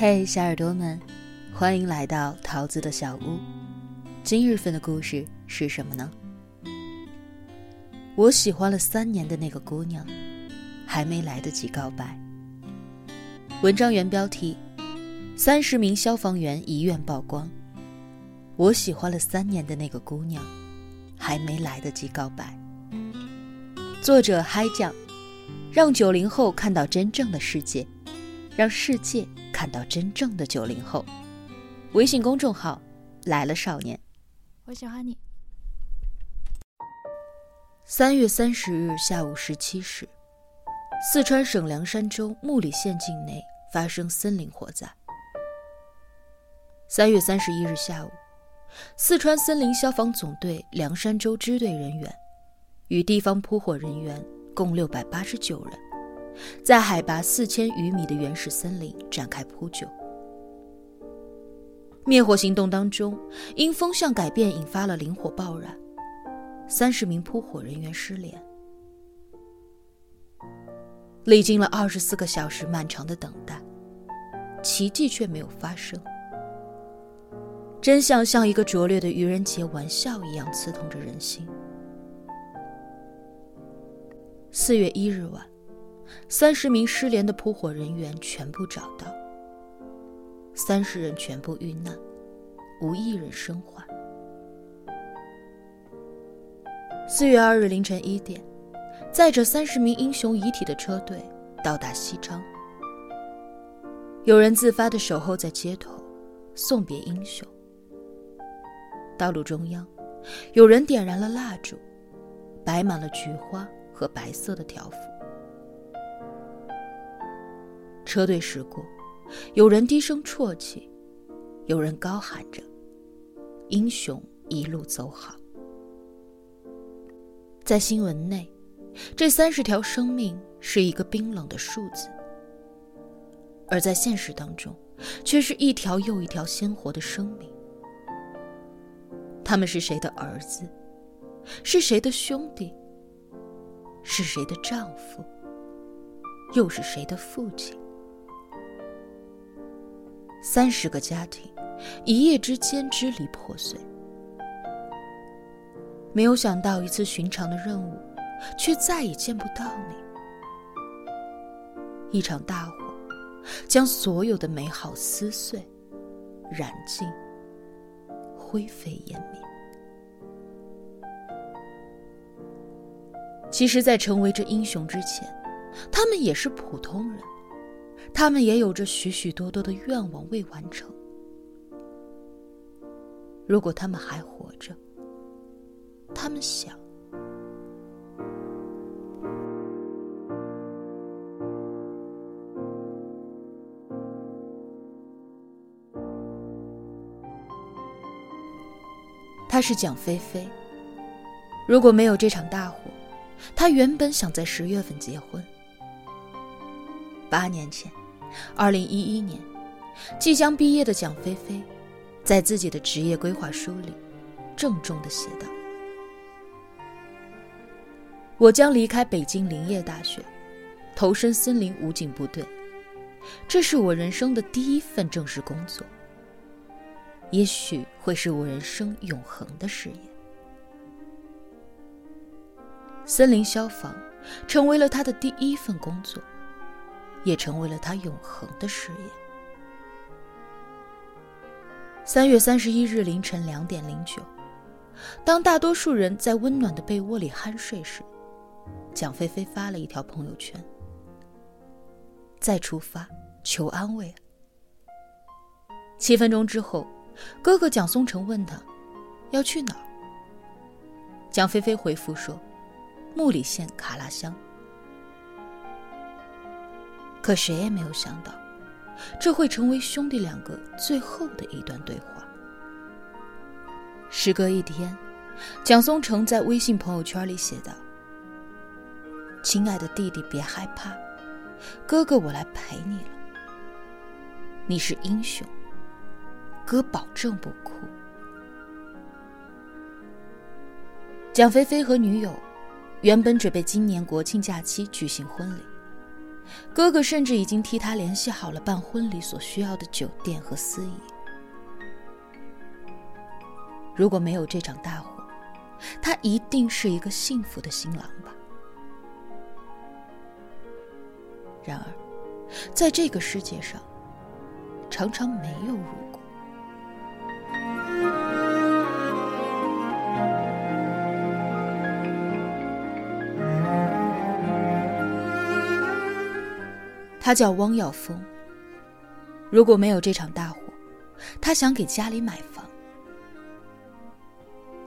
嘿，小耳朵们，欢迎来到桃子的小屋。今日份的故事是什么呢？我喜欢了三年的那个姑娘，还没来得及告白。文章原标题：三十名消防员遗愿曝光。我喜欢了三年的那个姑娘，还没来得及告白。作者嗨酱，让九零后看到真正的世界，让世界看到真正的九零后。微信公众号来了少年，我喜欢你。三月三十日下午十七时，四川省凉山州木里县境内发生森林火灾。三月三十一日下午。四川森林消防总队凉山州支队人员与地方扑火人员共六百八十九人，在海拔四千余米的原始森林展开扑救。灭火行动当中，因风向改变引发了林火爆燃，三十名扑火人员失联。历经了二十四个小时漫长的等待，奇迹却没有发生。真相像一个拙劣的愚人节玩笑一样刺痛着人心。四月一日晚，三十名失联的扑火人员全部找到，三十人全部遇难，无一人生还。四月二日凌晨一点，载着三十名英雄遗体的车队到达西昌，有人自发的守候在街头，送别英雄。道路中央，有人点燃了蜡烛，摆满了菊花和白色的条幅。车队驶过，有人低声啜泣，有人高喊着：“英雄一路走好。”在新闻内，这三十条生命是一个冰冷的数字；而在现实当中，却是一条又一条鲜活的生命。他们是谁的儿子？是谁的兄弟？是谁的丈夫？又是谁的父亲？三十个家庭，一夜之间支离破碎。没有想到，一次寻常的任务，却再也见不到你。一场大火，将所有的美好撕碎、燃尽。灰飞烟灭。其实，在成为这英雄之前，他们也是普通人，他们也有着许许多多的愿望未完成。如果他们还活着，他们想。他是蒋菲菲。如果没有这场大火，他原本想在十月份结婚。八年前，二零一一年，即将毕业的蒋菲菲，在自己的职业规划书里，郑重的写道：“我将离开北京林业大学，投身森林武警部队，这是我人生的第一份正式工作。”也许会是我人生永恒的事业。森林消防成为了他的第一份工作，也成为了他永恒的事业。三月三十一日凌晨两点零九，当大多数人在温暖的被窝里酣睡时，蒋菲菲发了一条朋友圈：“再出发，求安慰。”七分钟之后。哥哥蒋松成问他：“要去哪儿？”蒋菲菲回复说：“木里县卡拉乡。”可谁也没有想到，这会成为兄弟两个最后的一段对话。时隔一天，蒋松成在微信朋友圈里写道：“亲爱的弟弟，别害怕，哥哥我来陪你了。你是英雄。”哥保证不哭。蒋菲菲和女友原本准备今年国庆假期举行婚礼，哥哥甚至已经替他联系好了办婚礼所需要的酒店和司仪。如果没有这场大火，他一定是一个幸福的新郎吧。然而，在这个世界上，常常没有如果。他叫汪耀峰。如果没有这场大火，他想给家里买房。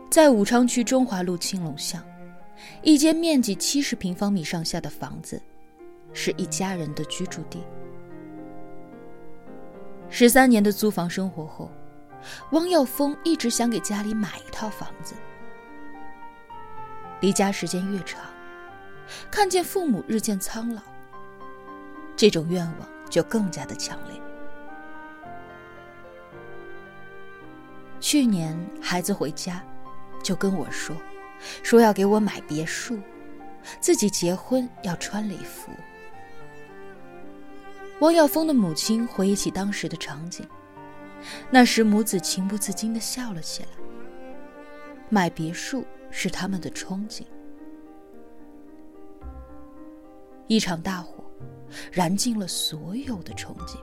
在武昌区中华路青龙巷，一间面积七十平方米上下的房子，是一家人的居住地。十三年的租房生活后，汪耀峰一直想给家里买一套房子。离家时间越长，看见父母日渐苍老，这种愿望就更加的强烈。去年孩子回家。就跟我说，说要给我买别墅，自己结婚要穿礼服。汪耀峰的母亲回忆起当时的场景，那时母子情不自禁的笑了起来。买别墅是他们的憧憬。一场大火，燃尽了所有的憧憬。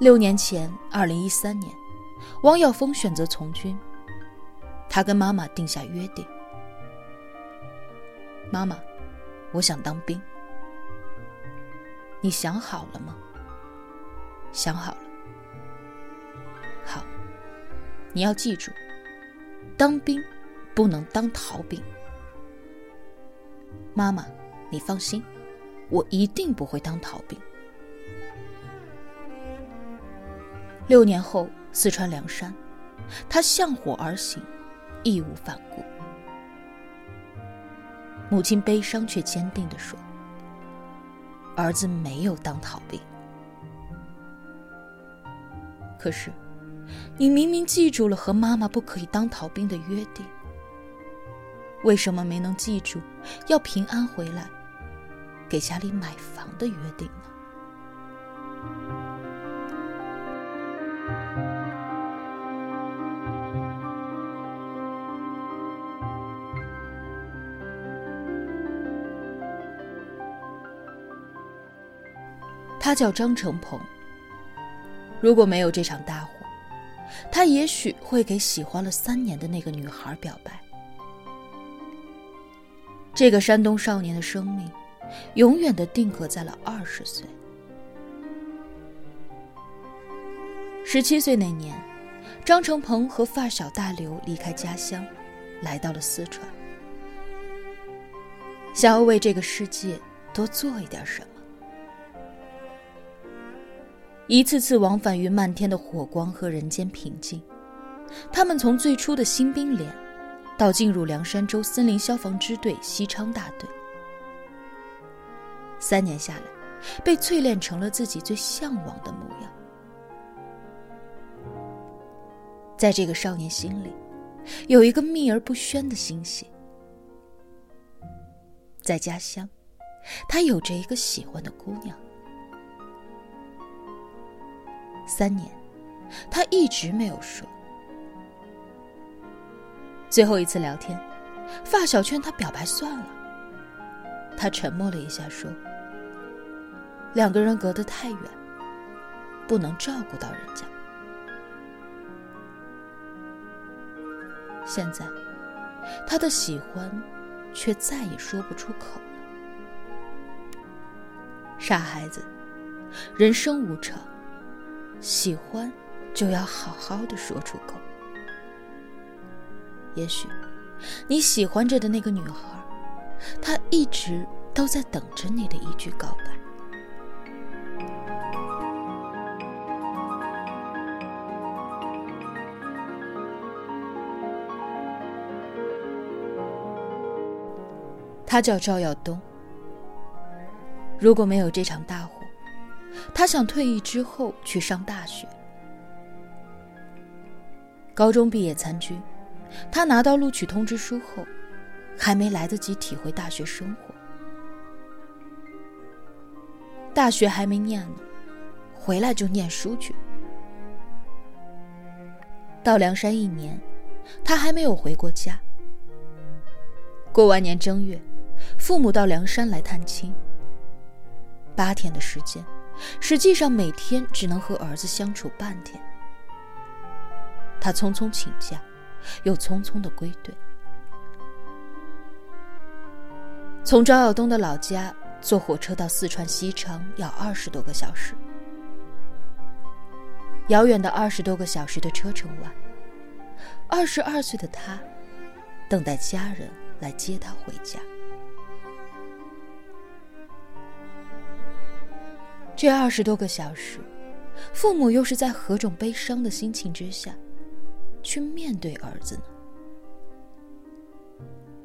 六年前，二零一三年。汪耀峰选择从军。他跟妈妈定下约定：“妈妈，我想当兵。你想好了吗？”“想好了。”“好，你要记住，当兵不能当逃兵。”“妈妈，你放心，我一定不会当逃兵。”六年后。四川凉山，他向火而行，义无反顾。母亲悲伤却坚定地说：“儿子没有当逃兵。可是，你明明记住了和妈妈不可以当逃兵的约定，为什么没能记住要平安回来，给家里买房的约定呢？”他叫张成鹏。如果没有这场大火，他也许会给喜欢了三年的那个女孩表白。这个山东少年的生命，永远的定格在了二十岁。十七岁那年，张成鹏和发小大刘离开家乡，来到了四川，想要为这个世界多做一点什么。一次次往返于漫天的火光和人间平静，他们从最初的新兵连，到进入凉山州森林消防支队西昌大队，三年下来，被淬炼成了自己最向往的模样。在这个少年心里，有一个秘而不宣的欣喜。在家乡，他有着一个喜欢的姑娘。三年，他一直没有说。最后一次聊天，发小劝他表白算了。他沉默了一下，说：“两个人隔得太远，不能照顾到人家。”现在，他的喜欢，却再也说不出口了。傻孩子，人生无常。喜欢，就要好好的说出口。也许，你喜欢着的那个女孩，她一直都在等着你的一句告白。他叫赵耀东。如果没有这场大火，他想退役之后去上大学。高中毕业参军，他拿到录取通知书后，还没来得及体会大学生活。大学还没念呢，回来就念书去。到梁山一年，他还没有回过家。过完年正月，父母到梁山来探亲。八天的时间，实际上每天只能和儿子相处半天。他匆匆请假，又匆匆的归队。从张耀东的老家坐火车到四川西昌要二十多个小时。遥远的二十多个小时的车程外，二十二岁的他等待家人来接他回家。这二十多个小时，父母又是在何种悲伤的心情之下，去面对儿子呢？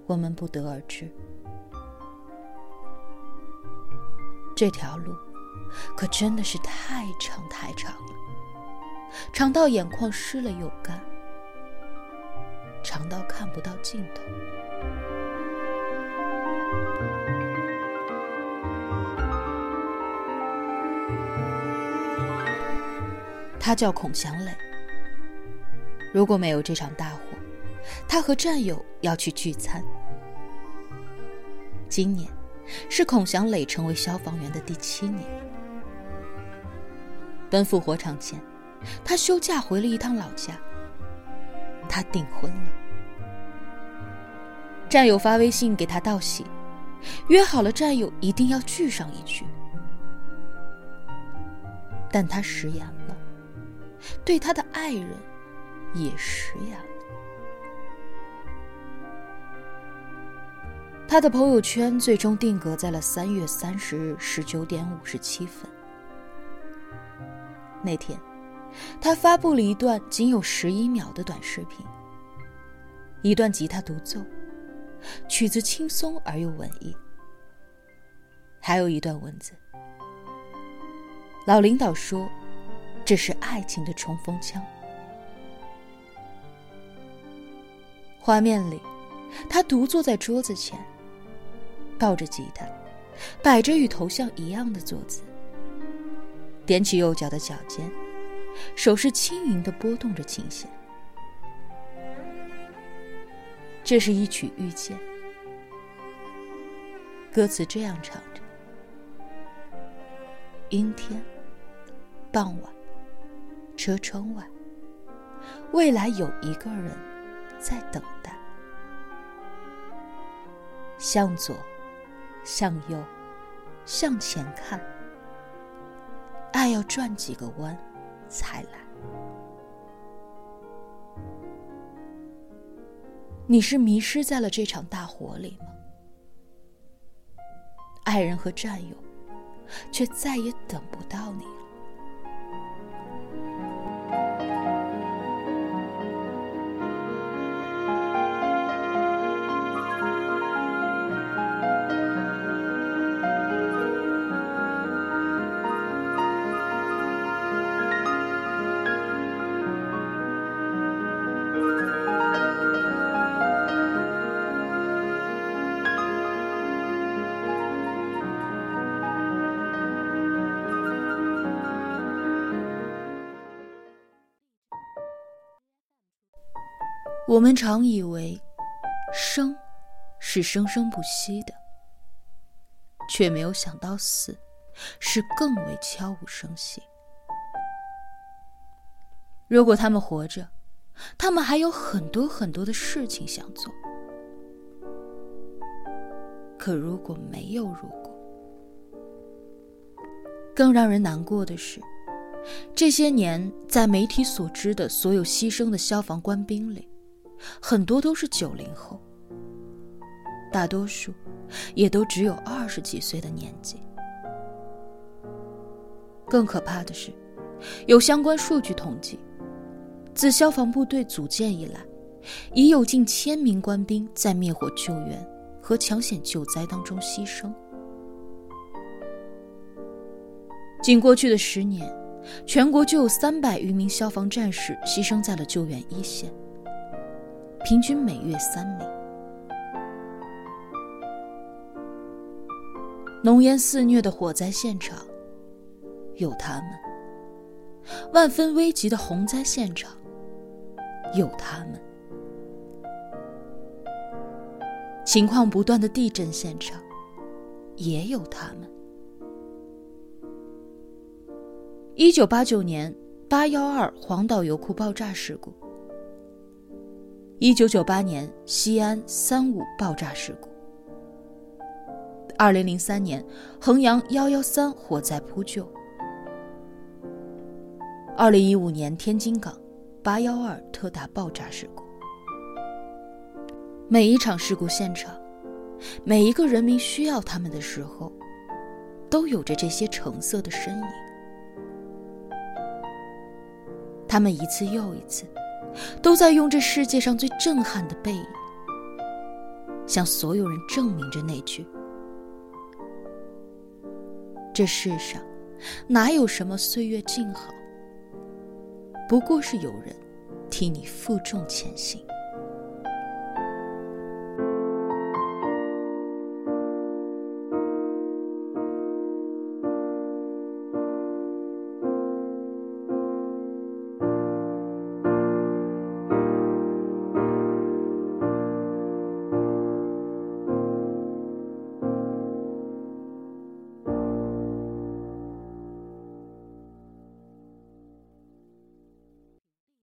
我们不得而知。这条路，可真的是太长太长了，长到眼眶湿了又干，长到看不到尽头。他叫孔祥磊。如果没有这场大火，他和战友要去聚餐。今年是孔祥磊成为消防员的第七年。奔赴火场前，他休假回了一趟老家。他订婚了。战友发微信给他道喜，约好了战友一定要聚上一聚。但他食言了。对他的爱人也食言了。他的朋友圈最终定格在了三月三十日十九点五十七分。那天，他发布了一段仅有十一秒的短视频，一段吉他独奏，曲子轻松而又文艺，还有一段文字。老领导说。这是爱情的冲锋枪。画面里，他独坐在桌子前，抱着吉他，摆着与头像一样的坐姿，踮起右脚的脚尖，手是轻盈的拨动着琴弦。这是一曲遇见，歌词这样唱着：阴天，傍晚。车窗外，未来有一个人在等待。向左，向右，向前看。爱要转几个弯才来。你是迷失在了这场大火里吗？爱人和战友，却再也等不到你。我们常以为，生是生生不息的，却没有想到死是更为悄无声息。如果他们活着，他们还有很多很多的事情想做；可如果没有如果，更让人难过的是，这些年在媒体所知的所有牺牲的消防官兵里。很多都是九零后，大多数也都只有二十几岁的年纪。更可怕的是，有相关数据统计，自消防部队组建以来，已有近千名官兵在灭火救援和抢险救灾当中牺牲。仅过去的十年，全国就有三百余名消防战士牺牲在了救援一线。平均每月三名。浓烟肆虐的火灾现场有他们。万分危急的洪灾现场有他们。情况不断的地震现场也有他们。一九八九年八幺二黄岛油库爆炸事故一九九八年西安三五爆炸事故，二零零三年衡阳幺幺三火灾扑救，二零一五年天津港八幺二特大爆炸事故。每一场事故现场，每一个人民需要他们的时候，都有着这些橙色的身影。他们一次又一次，都在用这世界上最震撼的背影，向所有人证明着那句：这世上哪有什么岁月静好，不过是有人替你负重前行。